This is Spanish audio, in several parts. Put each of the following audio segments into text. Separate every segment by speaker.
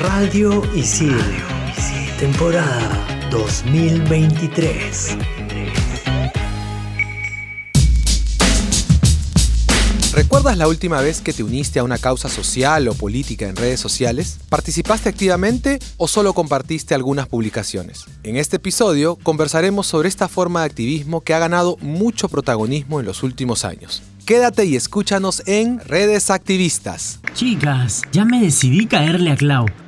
Speaker 1: Radio Isil, temporada 2023.
Speaker 2: ¿Recuerdas la última vez que te uniste a una causa social o política en redes sociales? ¿Participaste activamente o solo compartiste algunas publicaciones? En este episodio conversaremos sobre esta forma de activismo que ha ganado mucho protagonismo en los últimos años. Quédate y escúchanos en Redes Activistas.
Speaker 3: Chicas, ya me decidí caerle a Clau.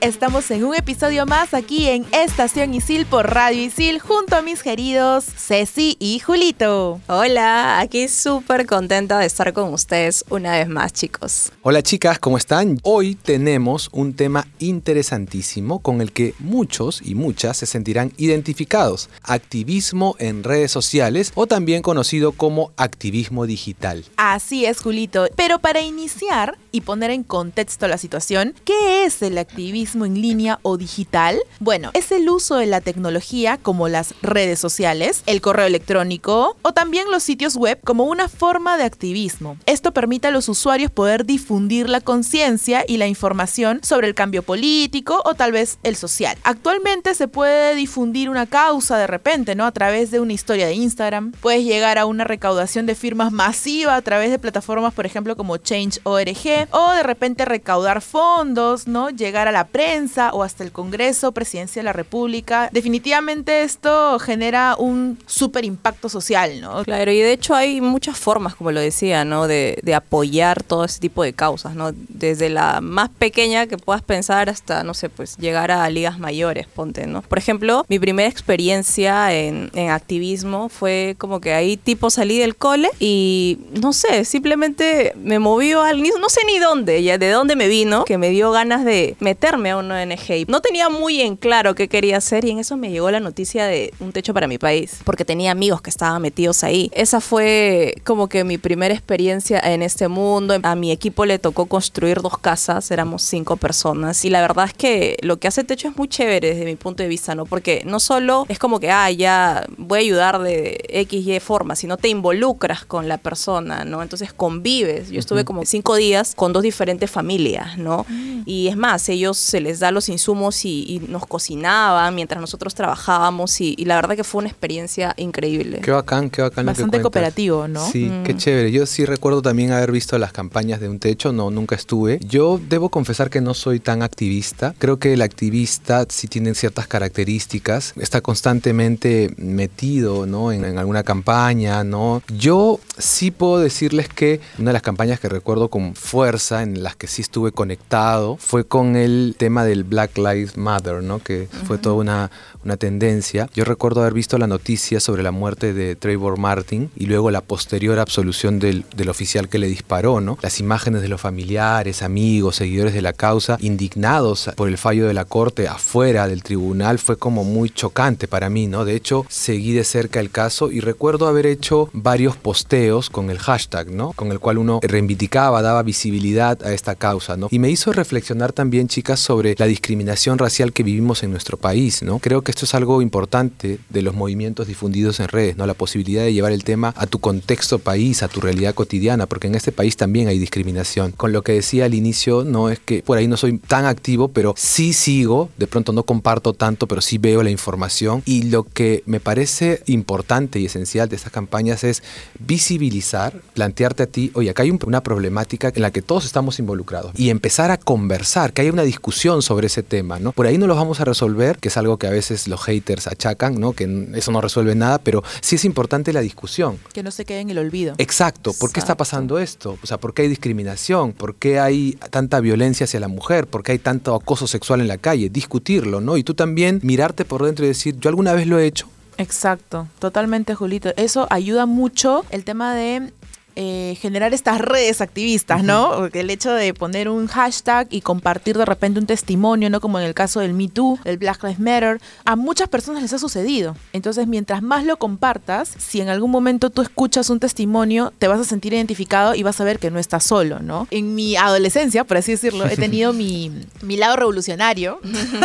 Speaker 4: Estamos en un episodio más aquí en Estación Isil por Radio Isil junto a mis queridos Ceci y Julito.
Speaker 5: Hola, aquí súper contenta de estar con ustedes una vez más, chicos.
Speaker 2: Hola chicas, ¿cómo están? Hoy tenemos un tema interesantísimo con el que muchos y muchas se sentirán identificados. Activismo en redes sociales o también conocido como activismo digital.
Speaker 4: Así es, Julito. Pero para iniciar y poner en contexto la situación, ¿qué es el activismo en línea o digital? Bueno, es el uso de la tecnología como las redes sociales, el correo electrónico o también los sitios web como una forma de activismo. Esto permite a los usuarios poder difundir la conciencia y la información sobre el cambio político o tal vez el social. Actualmente se puede difundir una causa de repente, ¿no? A través de una historia de Instagram. Puedes llegar a una recaudación de firmas masiva a través de plataformas, por ejemplo, como Change.org o de repente recaudar fondos, ¿no? Llegar a la prensa o hasta el Congreso, Presidencia de la República. Definitivamente esto genera un súper impacto social, ¿no?
Speaker 5: Claro, y de hecho hay muchas formas, como lo decía, ¿no? De, de apoyar todo ese tipo de causas, ¿no? Desde la más pequeña que puedas pensar hasta, no sé, pues llegar a ligas mayores, ponte, ¿no? Por ejemplo, mi primera experiencia en, en activismo fue como que ahí tipo salí del cole y, no sé, simplemente me movió al... No sé ni dónde, ya de dónde me vino, que me dio ganas de meterme a un ONG. No tenía muy en claro qué quería hacer y en eso me llegó la noticia de un techo para mi país, porque tenía amigos que estaban metidos ahí. Esa fue como que mi primera experiencia en este mundo. A mi equipo le tocó construir dos casas, éramos cinco personas y la verdad es que lo que hace techo es muy chévere desde mi punto de vista, ¿no? Porque no solo es como que, ah, ya voy a ayudar de X, Y forma, sino te involucras con la persona, ¿no? Entonces convives. Yo estuve como cinco días con dos diferentes familias, ¿no? Y es más, ellos se les da los insumos y, y nos cocinaban mientras nosotros trabajábamos y, y, la verdad que fue una experiencia increíble.
Speaker 2: Qué bacán, qué bacán.
Speaker 4: Bastante
Speaker 2: lo que
Speaker 4: cooperativo, ¿no?
Speaker 2: Sí, mm. qué chévere. Yo sí recuerdo también haber visto las campañas de un techo, no, nunca estuve. Yo debo confesar que no soy tan activista. Creo que el activista sí tiene ciertas características, está constantemente metido, ¿no? En, en alguna campaña, ¿no? Yo sí puedo decirles que una de las campañas que recuerdo con fuerza, en las que sí estuve conectado, fue con el tema del Black Lives Matter, ¿no? Que uh -huh. fue toda una, una tendencia. Yo recuerdo haber visto la noticia sobre la muerte de Trayvon Martin y luego la posterior absolución del, del, oficial que le disparó, ¿no? Las imágenes de los familiares, amigos, seguidores de la causa, indignados por el fallo de la corte afuera del tribunal, fue como muy chocante para mí, ¿no? De hecho, seguí de cerca el caso y recuerdo haber hecho varios posteos con el hashtag, ¿no? Con el cual uno reivindicaba, daba visibilidad a esta causa, ¿no? Y me hizo reflexionar también, chicas, sobre la discriminación racial que vivimos en nuestro país, ¿no? Creo que esto es algo importante de los movimientos difundidos en redes, ¿no? La posibilidad de llevar el tema a tu contexto país, a tu realidad cotidiana, porque en este país también hay discriminación. Con lo que decía al inicio, no es que por ahí no soy tan activo, pero sí sigo, de pronto no comparto tanto, pero sí veo la información y lo que me parece importante y esencial de estas campañas es visibilizar, plantearte a ti, oye, acá hay una problemática en la que todos estamos involucrados y empezar a conversar, que haya una discusión sobre ese tema, ¿no? Por ahí no lo vamos a resolver, que es algo que a veces los haters achacan, ¿no? Que eso no resuelve nada, pero sí es importante la discusión.
Speaker 4: Que no se quede en el olvido.
Speaker 2: Exacto. ¿Por qué está pasando esto? O sea, ¿por qué hay discriminación? ¿Por qué hay tanta violencia hacia la mujer? ¿Por qué hay tanto acoso sexual en la calle? Discutirlo, ¿no? Y tú también mirarte por dentro y decir, yo alguna vez lo he hecho.
Speaker 4: Exacto, totalmente, Julito. Eso ayuda mucho el tema de eh, generar estas redes activistas, ¿no? Porque El hecho de poner un hashtag y compartir de repente un testimonio, ¿no? Como en el caso del Me Too, el Black Lives Matter, a muchas personas les ha sucedido. Entonces, mientras más lo compartas, si en algún momento tú escuchas un testimonio, te vas a sentir identificado y vas a ver que no estás solo, ¿no? En mi adolescencia, por así decirlo, he tenido mi, mi lado revolucionario.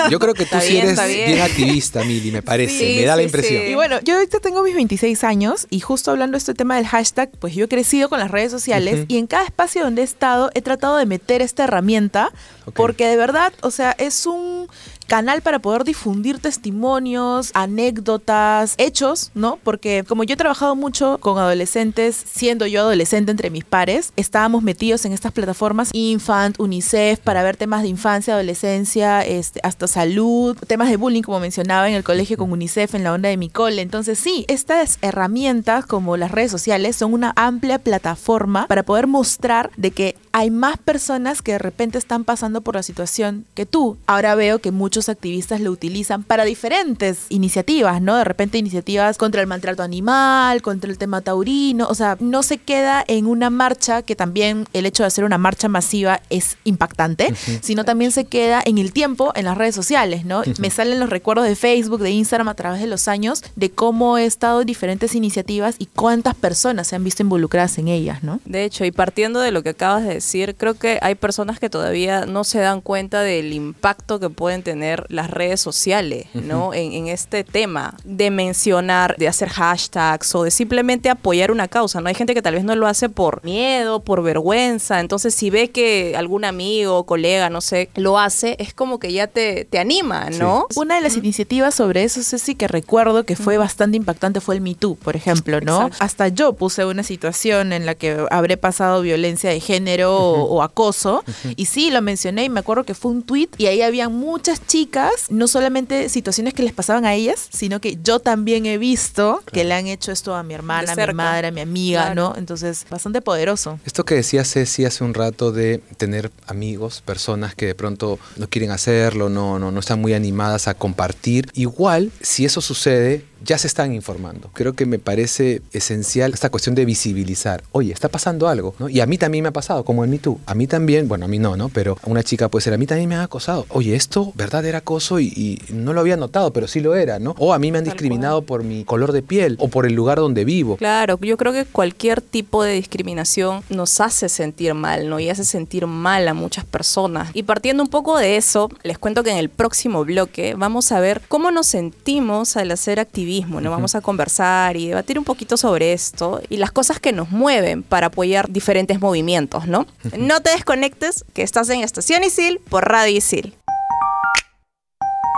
Speaker 2: Yo creo que tú sí
Speaker 5: bien,
Speaker 2: eres bien.
Speaker 5: bien.
Speaker 2: activista, Mili, me parece.
Speaker 5: Sí,
Speaker 2: me da la impresión.
Speaker 5: sí.
Speaker 4: Y bueno, yo ahorita tengo mis 26 años y justo hablando de este tema del hashtag, pues yo he con las redes sociales y en cada espacio donde he estado he tratado de meter esta herramienta porque de verdad, o sea, es un canal para poder difundir testimonios, anécdotas, hechos, ¿no? Porque como yo he trabajado mucho con adolescentes, siendo yo adolescente entre mis pares, estábamos metidos en estas plataformas Infant, UNICEF, para ver temas de infancia, adolescencia, este, hasta salud, temas de bullying, como mencionaba en el colegio con UNICEF, en la onda de mi cole. Entonces, sí, estas herramientas como las redes sociales son una amplia plataforma para poder mostrar de que hay más personas que de repente están pasando por la situación que tú. Ahora veo que muchos activistas lo utilizan para diferentes iniciativas, ¿no? De repente iniciativas contra el maltrato animal, contra el tema taurino, o sea, no se queda en una marcha, que también el hecho de hacer una marcha masiva es impactante, sino también se queda en el tiempo, en las redes sociales, ¿no? Me salen los recuerdos de Facebook, de Instagram a través de los años, de cómo he estado en diferentes iniciativas y cuántas personas se han visto involucradas en ellas, ¿no?
Speaker 5: De hecho, y partiendo de lo que acabas de decir, creo que hay personas que todavía no se dan cuenta del impacto que pueden tener las redes sociales, ¿no? en, en este tema de mencionar, de hacer hashtags o de simplemente apoyar una causa, ¿no? Hay gente que tal vez no lo hace por miedo, por vergüenza, entonces si ve que algún amigo colega, no sé, lo hace, es como que ya te, te anima, ¿no?
Speaker 4: Una de las iniciativas sobre eso, Ceci, que recuerdo que fue bastante impactante fue el Me Too, por ejemplo, ¿no?
Speaker 5: Exacto.
Speaker 4: Hasta yo puse una situación en la que habré pasado violencia de género o, o acoso, y sí, lo mencioné y me acuerdo que fue un tweet y ahí había muchas chicas, no solamente situaciones que les pasaban a ellas, sino que yo también he visto que le han hecho esto a mi hermana, a mi madre, a mi amiga,
Speaker 5: Claro.
Speaker 4: ¿no? Entonces, bastante poderoso.
Speaker 2: Esto que decía Ceci hace un rato de tener amigos, personas que de pronto no quieren hacerlo, no, no, no están muy animadas a compartir. Igual, si eso sucede, ya se están informando. Creo que me parece esencial esta cuestión de visibilizar. Oye, está pasando algo, ¿no? Y a mí también me ha pasado, como en Me Too. A mí también, bueno, a mí no, ¿no? Pero a una chica puede ser, a mí también me han acosado. Oye, esto, ¿verdad? Era acoso y, y no lo había notado, pero sí lo era, ¿no? O a mí me han discriminado por mi color de piel o por el lugar donde vivo.
Speaker 5: Claro, yo creo que cualquier tipo de discriminación nos hace sentir mal, ¿no? Y hace sentir mal a muchas personas. Y partiendo un poco de eso, les cuento que en el próximo bloque vamos a ver cómo nos sentimos al hacer activismo, ¿no? Vamos a conversar y debatir un poquito sobre esto y las cosas que nos mueven para apoyar diferentes movimientos, ¿no? No te desconectes, que estás en Estación Isil por Radio Isil.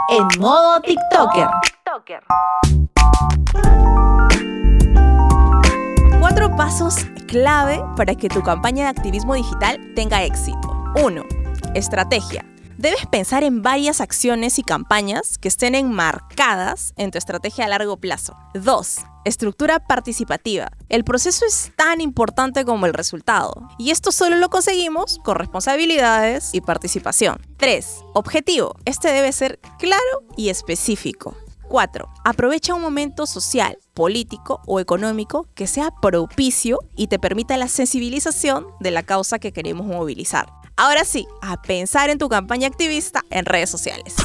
Speaker 4: En modo TikToker.
Speaker 5: Cuatro pasos clave para que tu campaña de activismo digital tenga éxito. 1. Estrategia. Debes pensar en varias acciones y campañas que estén enmarcadas en tu estrategia a largo plazo. 2. Estructura participativa. El proceso es tan importante como el resultado. Y esto solo lo conseguimos con responsabilidades y participación. 3. Objetivo. Este debe ser claro y específico. 4. Aprovecha un momento social, político o económico que sea propicio y te permita la sensibilización de la causa que queremos movilizar. Ahora sí, a pensar en tu campaña activista en redes sociales.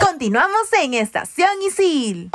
Speaker 4: Continuamos en Estación Isil.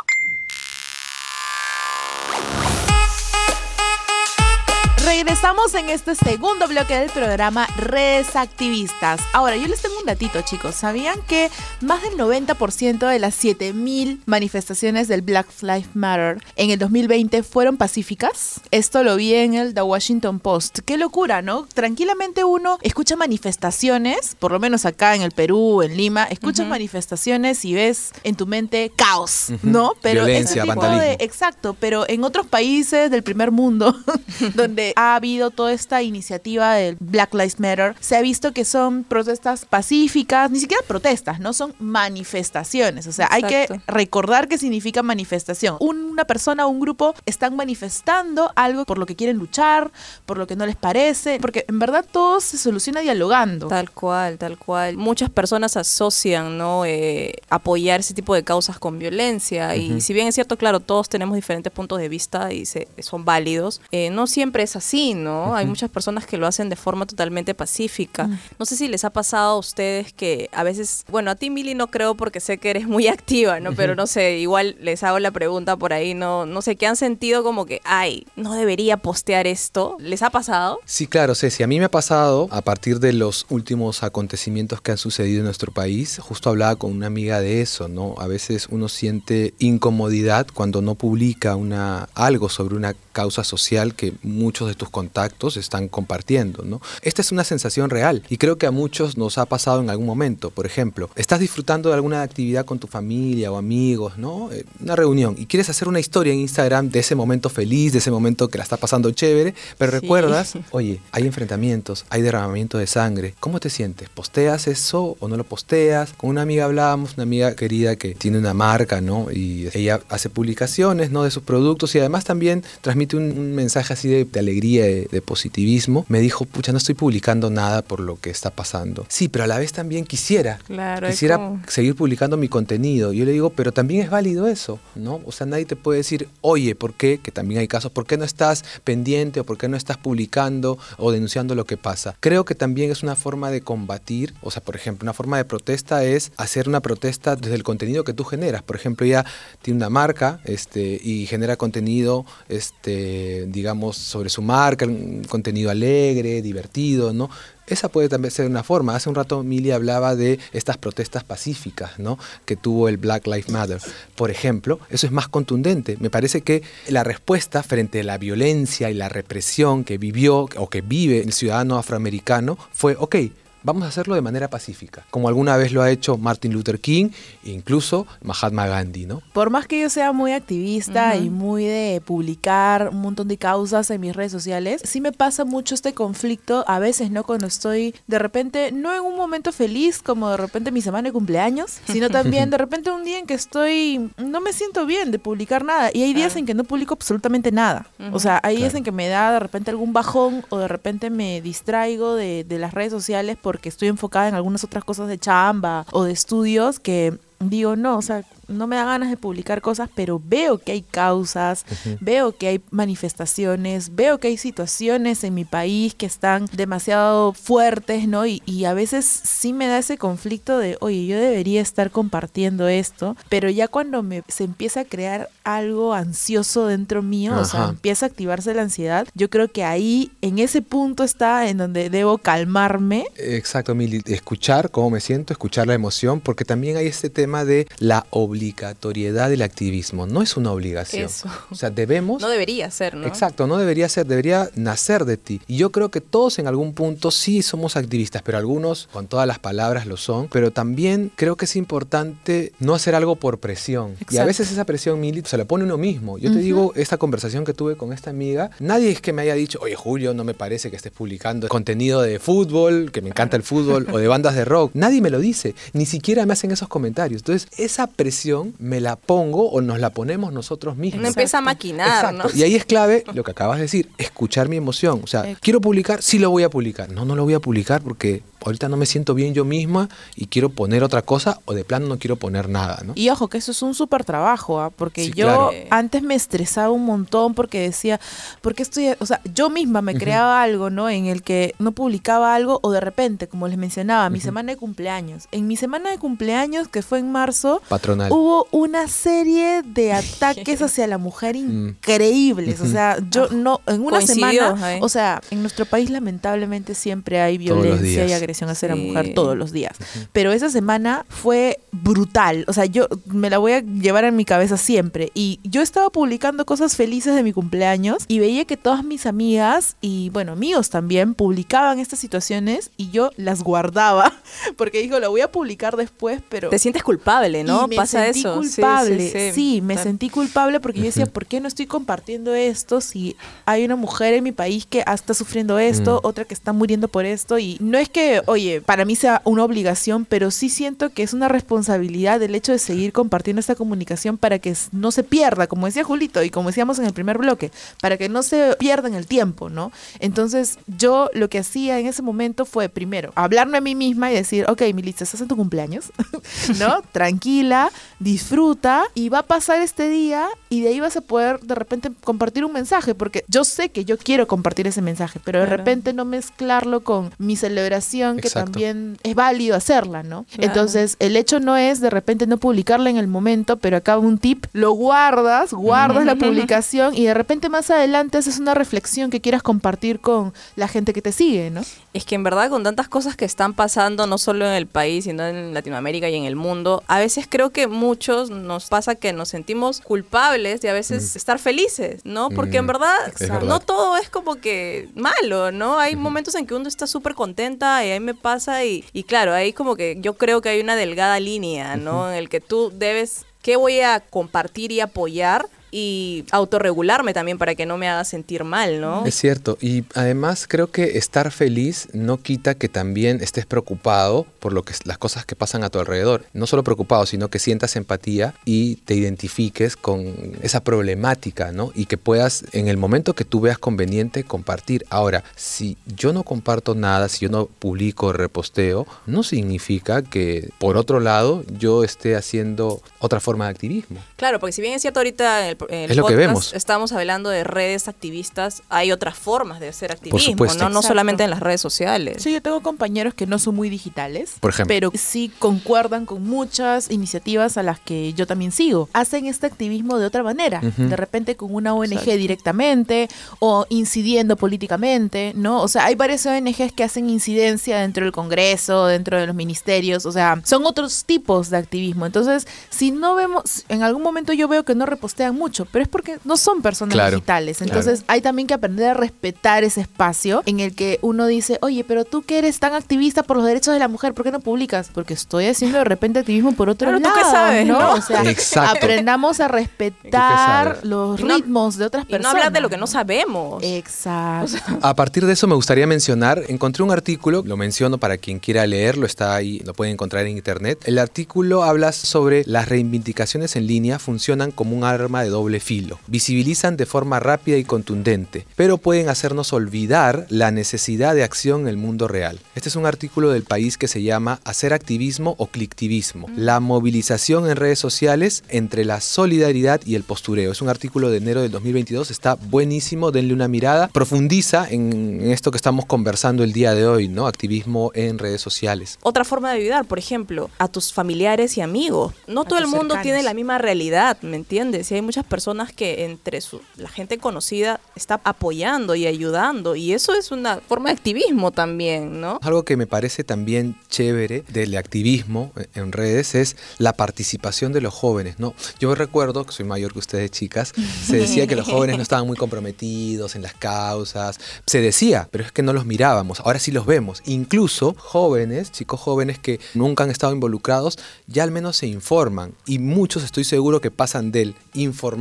Speaker 4: Regresamos en este segundo bloque del programa Redes Activistas. Ahora, yo les tengo un datito, chicos. ¿Sabían que más del 90% de las 7000 manifestaciones del Black Lives Matter en el 2020 fueron pacíficas? Esto lo vi en el The Washington Post. Qué locura, ¿no? Tranquilamente uno escucha manifestaciones, por lo menos acá en el Perú, en Lima, escuchas manifestaciones y ves en tu mente caos, ¿no? Pero
Speaker 2: Violencia,
Speaker 4: ese tipo
Speaker 2: vandalismo.
Speaker 4: de Exacto, pero en otros países del primer mundo, donde ha habido toda esta iniciativa del Black Lives Matter, se ha visto que son protestas pacíficas, ni siquiera protestas, no son manifestaciones. O sea, hay que
Speaker 5: Exacto.
Speaker 4: recordar qué significa manifestación. Una persona o un grupo están manifestando algo por lo que quieren luchar, por lo que no les parece, porque en verdad todo se soluciona dialogando.
Speaker 5: Tal cual, tal cual. Muchas personas asocian, ¿no? Eh, apoyar ese tipo de causas con violencia. Y si bien es cierto, claro, todos tenemos diferentes puntos de vista y se- son válidos, eh, no siempre es así. Así, ¿no? Hay muchas personas que lo hacen de forma totalmente pacífica. No sé si les ha pasado a ustedes que a veces, bueno, a ti Mili no creo porque sé que eres muy activa, ¿no? Pero no sé, igual les hago la pregunta por ahí, no, no sé, que han sentido como que, ay, no debería postear esto. ¿Les ha pasado?
Speaker 2: Sí, claro, Ceci, a mí me ha pasado a partir de los últimos acontecimientos que han sucedido en nuestro país. Justo hablaba con una amiga de eso, ¿no? A veces uno siente incomodidad cuando no publica una, algo sobre una causa social que muchos de tus contactos están compartiendo, ¿no? Esta es una sensación real y creo que a muchos nos ha pasado en algún momento. Por ejemplo, estás disfrutando de alguna actividad con tu familia o amigos, ¿no? Eh, Una reunión y quieres hacer una historia en Instagram de ese momento feliz, de ese momento que la está pasando chévere, pero
Speaker 5: Sí.
Speaker 2: recuerdas, oye, hay enfrentamientos, hay derramamiento de sangre. ¿Cómo te sientes? ¿Posteas eso o no lo posteas? Con una amiga hablábamos, una amiga querida que tiene una marca, ¿no? Y ella hace publicaciones, ¿no? De sus productos y además también transmite un, un mensaje así de, de alegría, de, de positivismo. Me dijo, pucha, no estoy publicando nada por lo que está pasando. Sí, pero a la vez también quisiera.
Speaker 5: Claro,
Speaker 2: Quisiera
Speaker 5: como-
Speaker 2: seguir publicando mi contenido. Yo le digo, pero también es válido eso, ¿no? O sea, nadie te puede decir, oye, ¿por qué? Que también hay casos, ¿por qué no estás pendiente o por qué no estás publicando o denunciando lo que pasa? Creo que también es una forma de combatir, o sea, por ejemplo, una forma de protesta es hacer una protesta desde el contenido que tú generas. Por ejemplo, ella tiene una marca este, y genera contenido, este, digamos, sobre su marca, un contenido alegre, divertido, ¿no? Esa puede también ser una forma. Hace un rato Mili hablaba de estas protestas pacíficas, ¿no? Que tuvo el Black Lives Matter. Por ejemplo, eso es más contundente. Me parece que la respuesta frente a la violencia y la represión que vivió o que vive el ciudadano afroamericano fue, ok, vamos a hacerlo de manera pacífica, como alguna vez lo ha hecho Martin Luther King e incluso Mahatma Gandhi, ¿no?
Speaker 4: Por más que yo sea muy activista y muy de publicar un montón de causas en mis redes sociales, sí me pasa mucho este conflicto a veces, ¿no? Cuando estoy de repente, no en un momento feliz, como de repente mi semana de cumpleaños, sino también de repente un día en que estoy, no me siento bien de publicar nada. Y hay días
Speaker 5: Claro.
Speaker 4: en que no publico absolutamente nada. O sea, hay días
Speaker 2: Claro.
Speaker 4: en que me da de repente algún bajón o de repente me distraigo de, de las redes sociales porque estoy enfocada en algunas otras cosas de chamba o de estudios que digo, no, o sea, no me da ganas de publicar cosas, pero veo que hay causas, veo que hay manifestaciones, veo que hay situaciones en mi país que están demasiado fuertes, ¿no? Y, y a veces sí me da ese conflicto de, oye, yo debería estar compartiendo esto, pero ya cuando me, se empieza a crear algo ansioso dentro mío, o sea, empieza a activarse la ansiedad, yo creo que ahí, en ese punto está en donde debo calmarme.
Speaker 2: Exacto, Mili, escuchar cómo me siento, escuchar la emoción, porque también hay este tema de la obligatoriedad del activismo. No es una obligación.
Speaker 5: Eso.
Speaker 2: O sea, debemos...
Speaker 5: No debería ser, ¿no?
Speaker 2: Exacto, no debería ser, debería nacer de ti. Y yo creo que todos en algún punto sí somos activistas, pero algunos con todas las palabras lo son. Pero también creo que es importante no hacer algo por presión. Y a
Speaker 4: Exacto.
Speaker 2: veces esa presión, Mili, se la pone uno mismo. Yo te digo, esta conversación que tuve con esta amiga, nadie es que me haya dicho, oye Julio, no me parece que estés publicando contenido de fútbol, que me encanta el fútbol, o de bandas de rock. Nadie me lo dice, ni siquiera me hacen esos comentarios. Entonces, esa presión me la pongo o nos la ponemos nosotros mismos.
Speaker 5: Uno empieza a maquinar. ¿no?
Speaker 2: Y ahí es clave lo que acabas de decir, escuchar mi emoción. O sea,
Speaker 4: Exacto.
Speaker 2: quiero publicar, sí lo voy a publicar. No, no lo voy a publicar porque ahorita no me siento bien yo misma y quiero poner otra cosa o de plano no quiero poner nada, ¿no?
Speaker 4: Y ojo, que eso es un súper trabajo, ¿ah? porque
Speaker 2: Sí,
Speaker 4: yo
Speaker 2: claro.
Speaker 4: antes me estresaba un montón porque decía, ¿por qué estoy...? O sea, yo misma me creaba algo, ¿no? En el que no publicaba algo o de repente, como les mencionaba, mi semana de cumpleaños. En mi semana de cumpleaños, que fue en marzo,
Speaker 2: Patronal.
Speaker 4: hubo una serie de ataques hacia la mujer increíbles. O sea, yo no, en una
Speaker 5: Coincidió
Speaker 4: semana,
Speaker 5: ahí.
Speaker 4: o sea, en nuestro país lamentablemente siempre hay violencia y
Speaker 2: días.
Speaker 4: Agresión hacia la
Speaker 5: Sí.
Speaker 4: mujer todos los días. Pero esa semana fue brutal. O sea, yo me la voy a llevar en mi cabeza siempre. Y yo estaba publicando cosas felices de mi cumpleaños y veía que todas mis amigas y, bueno, amigos también publicaban estas situaciones y yo las guardaba porque dijo, lo voy a publicar después, pero...
Speaker 5: Te sientes culpable, ¿no?
Speaker 4: Y me
Speaker 5: Pasa
Speaker 4: sentí
Speaker 5: eso. Sí, sí,
Speaker 4: culpable.
Speaker 5: sí.
Speaker 4: Sí, me
Speaker 5: Claro.
Speaker 4: sentí culpable porque yo decía, ¿por qué no estoy compartiendo esto si hay una mujer en mi país que está sufriendo esto,
Speaker 2: Mm.
Speaker 4: otra que está muriendo por esto? Y no es que, oye, para mí sea una obligación, pero sí siento que es una responsabilidad del hecho de seguir compartiendo esta comunicación para que no se pierda, como decía Julito y como decíamos en el primer bloque, para que no se pierda en el tiempo, ¿no? Entonces yo lo que hacía en ese momento fue primero hablarme a mí misma y decir, ok, Militza, estás en tu cumpleaños, ¿no? Tranquila, disfruta y va a pasar este día y de ahí vas a poder de repente compartir un mensaje, porque yo sé que yo quiero compartir ese mensaje, pero de
Speaker 5: Claro.
Speaker 4: repente no mezclarlo con mi celebración, que
Speaker 2: Exacto.
Speaker 4: también es válido hacerla, ¿no?
Speaker 5: Claro.
Speaker 4: Entonces, el hecho no es de repente no publicarla en el momento, pero acá un tip, lo guardas, guardas la publicación y de repente más adelante haces una reflexión que quieras compartir con la gente que te sigue, ¿no?
Speaker 5: Es que en verdad con tantas cosas que están pasando, no solo en el país, sino en Latinoamérica y en el mundo, a veces creo que muchos nos pasa que nos sentimos culpables de a veces estar felices, ¿no? Porque en
Speaker 2: Mm,
Speaker 5: verdad, no todo es como que malo, ¿no? Hay momentos en que uno está súper contenta y a me pasa y, y claro, ahí como que yo creo que hay una delgada línea, ¿no? En el que tú debes, ¿qué voy a compartir y apoyar? Y autorregularme también para que no me haga sentir mal, ¿no?
Speaker 2: Es cierto, y además creo que estar feliz no quita que también estés preocupado por lo que las cosas que pasan a tu alrededor. No solo preocupado, sino que sientas empatía y te identifiques con esa problemática, ¿no? Y que puedas en el momento que tú veas conveniente compartir. Ahora, si yo no comparto nada, si yo no publico, reposteo, no significa que por otro lado yo esté haciendo otra forma de activismo.
Speaker 5: Claro, porque si bien es cierto ahorita en el, el
Speaker 2: Es lo que
Speaker 5: podcast
Speaker 2: vemos.
Speaker 5: estamos hablando de redes activistas, hay otras formas de hacer activismo,
Speaker 2: supuesto.
Speaker 5: ¿no? No
Speaker 4: Exacto.
Speaker 5: solamente en las redes sociales.
Speaker 4: Sí, yo tengo compañeros que no son muy digitales,
Speaker 2: Por ejemplo.
Speaker 4: pero sí concuerdan con muchas iniciativas a las que yo también sigo. Hacen este activismo de otra manera,
Speaker 2: Ujú.
Speaker 4: de repente con una ONG
Speaker 5: Exacto.
Speaker 4: directamente o incidiendo políticamente, ¿no? O sea, hay varias ONGs que hacen incidencia dentro del Congreso, dentro de los ministerios, o sea, son otros tipos de activismo. Entonces, si no vemos, en algún momento yo veo que no repostean mucho, pero es porque no son personas
Speaker 2: Claro,
Speaker 4: digitales.
Speaker 2: claro.
Speaker 4: Entonces, hay también que aprender a respetar ese espacio en el que uno dice, oye, pero tú que eres tan activista por los derechos de la mujer, ¿por qué no publicas? Porque estoy haciendo de repente activismo por otro
Speaker 5: Claro, ¿tú
Speaker 4: lado,
Speaker 5: qué sabes,
Speaker 4: ¿no?
Speaker 5: no?
Speaker 4: O sea,
Speaker 2: Exacto.
Speaker 4: aprendamos a respetar los
Speaker 5: Y no-
Speaker 4: ritmos de otras
Speaker 5: Y no
Speaker 4: personas.
Speaker 5: hablar de lo que no sabemos.
Speaker 4: Exacto.
Speaker 2: A partir de eso me gustaría mencionar, encontré un artículo, lo menciono para quien quiera leerlo, está ahí, lo pueden encontrar en internet. El artículo habla sobre las reivindicaciones en línea funcionan como un arma de doble filo. Visibilizan de forma rápida y contundente, pero pueden hacernos olvidar la necesidad de acción en el mundo real. Este es un artículo del país que se llama Hacer activismo o clictivismo. La movilización en redes sociales entre la solidaridad y el postureo. Es un artículo de enero del 2022, está buenísimo, denle una mirada. Profundiza en esto que estamos conversando el día de hoy, ¿no? Activismo en redes sociales.
Speaker 5: Otra forma de ayudar, por ejemplo, a tus familiares y amigos. No
Speaker 4: A
Speaker 5: todo el mundo
Speaker 4: cercanos.
Speaker 5: tiene la misma realidad, ¿me entiendes? Y hay muchas personas que entre su, la gente conocida está apoyando y ayudando. Y eso es una forma de activismo también, ¿no?
Speaker 2: Algo que me parece también chévere del activismo en redes es la participación de los jóvenes, ¿no? Yo recuerdo, que soy mayor que ustedes chicas, se decía que los jóvenes no estaban muy comprometidos en las causas, se decía, pero es que no los mirábamos, ahora sí los vemos. Incluso jóvenes, chicos jóvenes que nunca han estado involucrados, ya al menos se informan y muchos estoy seguro que pasan del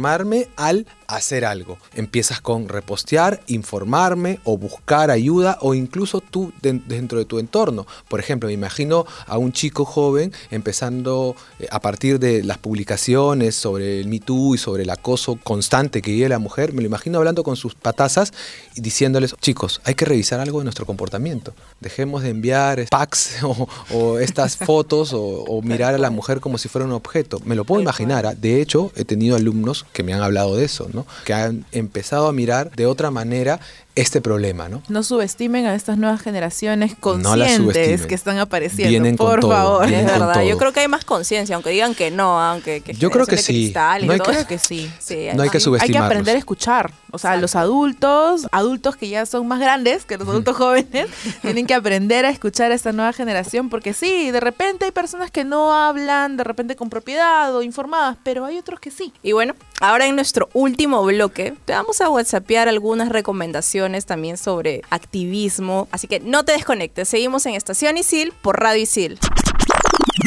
Speaker 2: informarme al hacer algo. Empiezas con repostear, informarme o buscar ayuda o incluso tú de- dentro de tu entorno. Por ejemplo, me imagino a un chico joven empezando eh, a partir de las publicaciones sobre el Me Too y sobre el acoso constante que vive la mujer, me lo imagino hablando con sus patazas y diciéndoles, chicos, hay que revisar algo de nuestro comportamiento. Dejemos de enviar packs o, o estas fotos o, o mirar a la mujer como si fuera un objeto. Me lo puedo imaginar. ¿ah? De hecho, he tenido alumnos que me han hablado de eso, ¿no? Que han empezado a mirar de otra manera este problema, ¿no?
Speaker 4: No subestimen a estas nuevas generaciones conscientes que están apareciendo.
Speaker 2: Vienen con
Speaker 4: por
Speaker 2: todo,
Speaker 4: favor.
Speaker 2: vienen
Speaker 5: Es verdad, yo creo que hay más conciencia, aunque digan que no, aunque que
Speaker 2: Yo creo que sí.
Speaker 5: cristal y
Speaker 2: No hay
Speaker 5: todo.
Speaker 2: que-
Speaker 4: Creo que sí.
Speaker 5: Sí,
Speaker 2: No hay que subestimarlos.
Speaker 4: Hay que aprender a escuchar. O sea, los adultos, adultos que ya son más grandes que los adultos jóvenes, tienen que aprender a escuchar a esta nueva generación porque sí, de repente hay personas que no hablan, de repente con propiedad o informadas, pero hay otros que sí.
Speaker 5: Y bueno, ahora en nuestro último bloque te vamos a whatsappear algunas recomendaciones también sobre activismo. Así que no te desconectes, seguimos en Estación Isil por Radio Isil.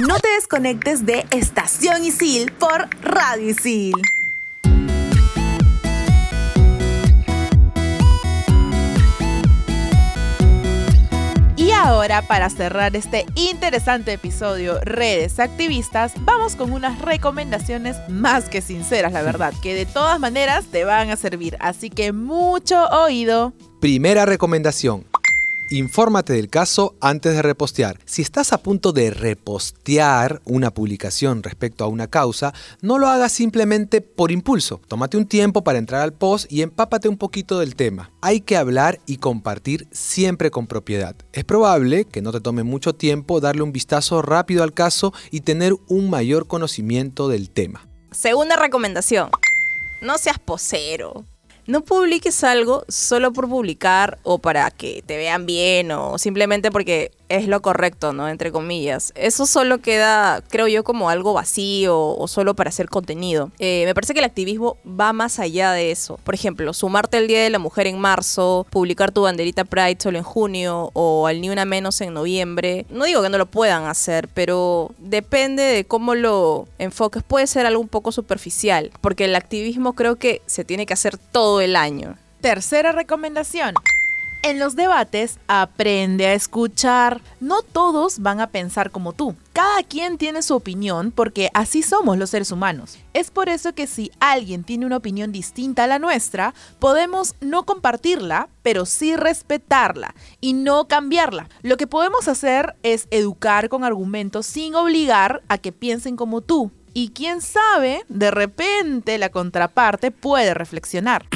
Speaker 6: No te desconectes de Estación Isil por Radio Isil.
Speaker 4: Ahora ahora, para cerrar este interesante episodio Redes Activistas, vamos con unas recomendaciones más que sinceras, la verdad, que de todas maneras te van a servir. Así que mucho oído.
Speaker 2: Primera recomendación. Infórmate del caso antes de repostear. Si estás a punto de repostear una publicación respecto a una causa, no lo hagas simplemente por impulso. Tómate un tiempo para entrar al post y empápate un poquito del tema. Hay que hablar y compartir siempre con propiedad. Es probable que no te tome mucho tiempo darle un vistazo rápido al caso y tener un mayor conocimiento del tema.
Speaker 5: Segunda recomendación. No seas posero. No publiques algo solo por publicar o para que te vean bien o simplemente porque es lo correcto, ¿no? Entre comillas. Eso solo queda, creo yo, como algo vacío o solo para hacer contenido. Eh, me parece que el activismo va más allá de eso. Por ejemplo, sumarte el Día de la Mujer en marzo, publicar tu banderita Pride solo en junio o al Ni Una Menos en noviembre. No digo que no lo puedan hacer, pero depende de cómo lo enfoques. Puede ser algo un poco superficial, porque el activismo creo que se tiene que hacer todo el año.
Speaker 4: Tercera recomendación. En los debates, aprende a escuchar. No todos van a pensar como tú. Cada quien tiene su opinión porque así somos los seres humanos. Es por eso que si alguien tiene una opinión distinta a la nuestra, podemos no compartirla, pero sí respetarla y no cambiarla. Lo que podemos hacer es educar con argumentos sin obligar a que piensen como tú. Y quién sabe, de repente la contraparte puede reflexionar.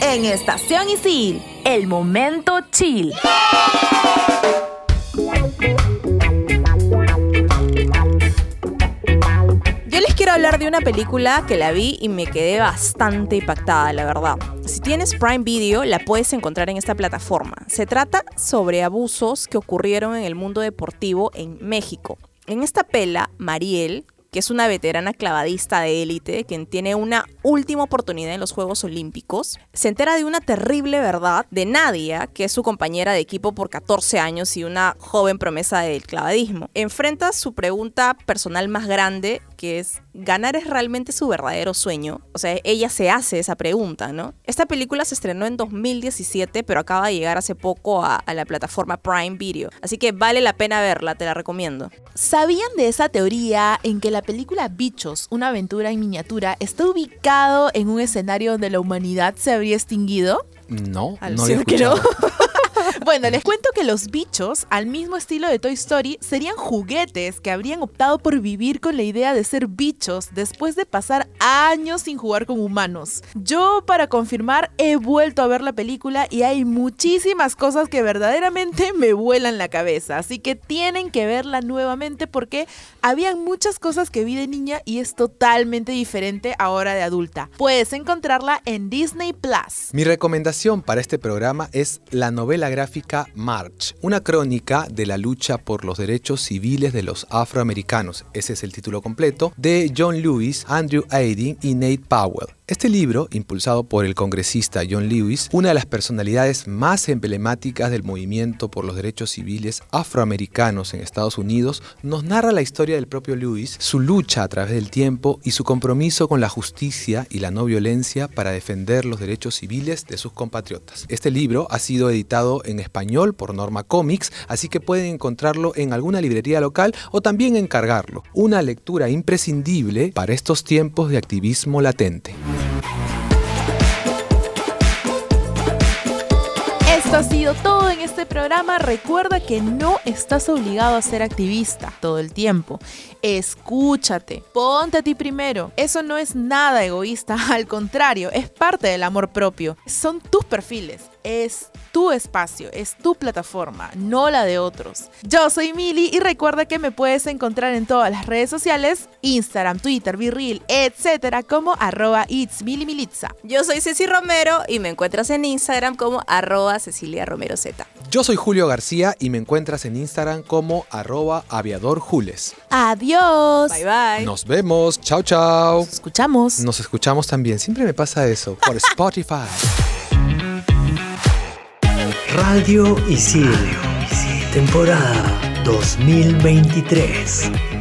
Speaker 6: En Estación Isil, el momento chill.
Speaker 5: Yo les quiero hablar de una película que la vi y me quedé bastante impactada, la verdad. Si tienes Prime Video, la puedes encontrar en esta plataforma. Se trata sobre abusos que ocurrieron en el mundo deportivo en México. En esta pela, Mariel, que es una veterana clavadista de élite, quien tiene una última oportunidad en los Juegos Olímpicos, se entera de una terrible verdad de Nadia, que es su compañera de equipo por 14 años y una joven promesa del clavadismo. Enfrenta su pregunta personal más grande, que es, ¿ganar es realmente su verdadero sueño? O sea, ella se hace esa pregunta, ¿no? Esta película se estrenó en 2017, pero acaba de llegar hace poco a, a la plataforma Prime Video. Así que vale la pena verla, te la recomiendo.
Speaker 4: ¿Sabían de esa teoría en que la película Bichos, una aventura en miniatura, está ubicado en un escenario donde la humanidad se habría extinguido?
Speaker 2: No,
Speaker 5: Al
Speaker 2: no había
Speaker 5: cien que no.
Speaker 4: Bueno, les cuento que los bichos, al mismo estilo de Toy Story, serían juguetes que habrían optado por vivir con la idea de ser bichos después de pasar años sin jugar con humanos. Yo, para confirmar, he vuelto a ver la película y hay muchísimas cosas que verdaderamente me vuelan la cabeza. Así que tienen que verla nuevamente porque habían muchas cosas que vi de niña y es totalmente diferente ahora de adulta. Puedes encontrarla en Disney Plus.
Speaker 2: Mi recomendación para este programa es la novela gráfica March, una crónica de la lucha por los derechos civiles de los afroamericanos, ese es el título completo, de John Lewis, Andrew Aydin y Nate Powell. Este libro, impulsado por el congresista John Lewis, una de las personalidades más emblemáticas del movimiento por los derechos civiles afroamericanos en Estados Unidos, nos narra la historia del propio Lewis, su lucha a través del tiempo y su compromiso con la justicia y la no violencia para defender los derechos civiles de sus compatriotas. Este libro ha sido editado en español por Norma Comics, así que pueden encontrarlo en alguna librería local o también encargarlo. Una lectura imprescindible para estos tiempos de activismo latente.
Speaker 4: Esto ha sido todo en este programa. Recuerda que no estás obligado a ser activista todo el tiempo. Escúchate, ponte a ti primero. Eso no es nada egoísta, al contrario, es parte del amor propio. Son tus perfiles, es tu espacio, es tu plataforma, no la de otros. Yo soy Mili y recuerda que me puedes encontrar en todas las redes sociales, Instagram, Twitter, Virreel, etcétera, como arroba it's Militza.
Speaker 5: Yo soy Ceci Romero y me encuentras en Instagram como arroba Cecilia Romero Z.
Speaker 2: Yo soy Julio García y me encuentras en Instagram como arroba aviadorjules.
Speaker 4: Adiós.
Speaker 5: Bye bye.
Speaker 2: Nos vemos, chao chao.
Speaker 4: Nos escuchamos.
Speaker 2: Nos escuchamos también, siempre me pasa eso, por Spotify.
Speaker 1: Radio Isil, temporada 2023.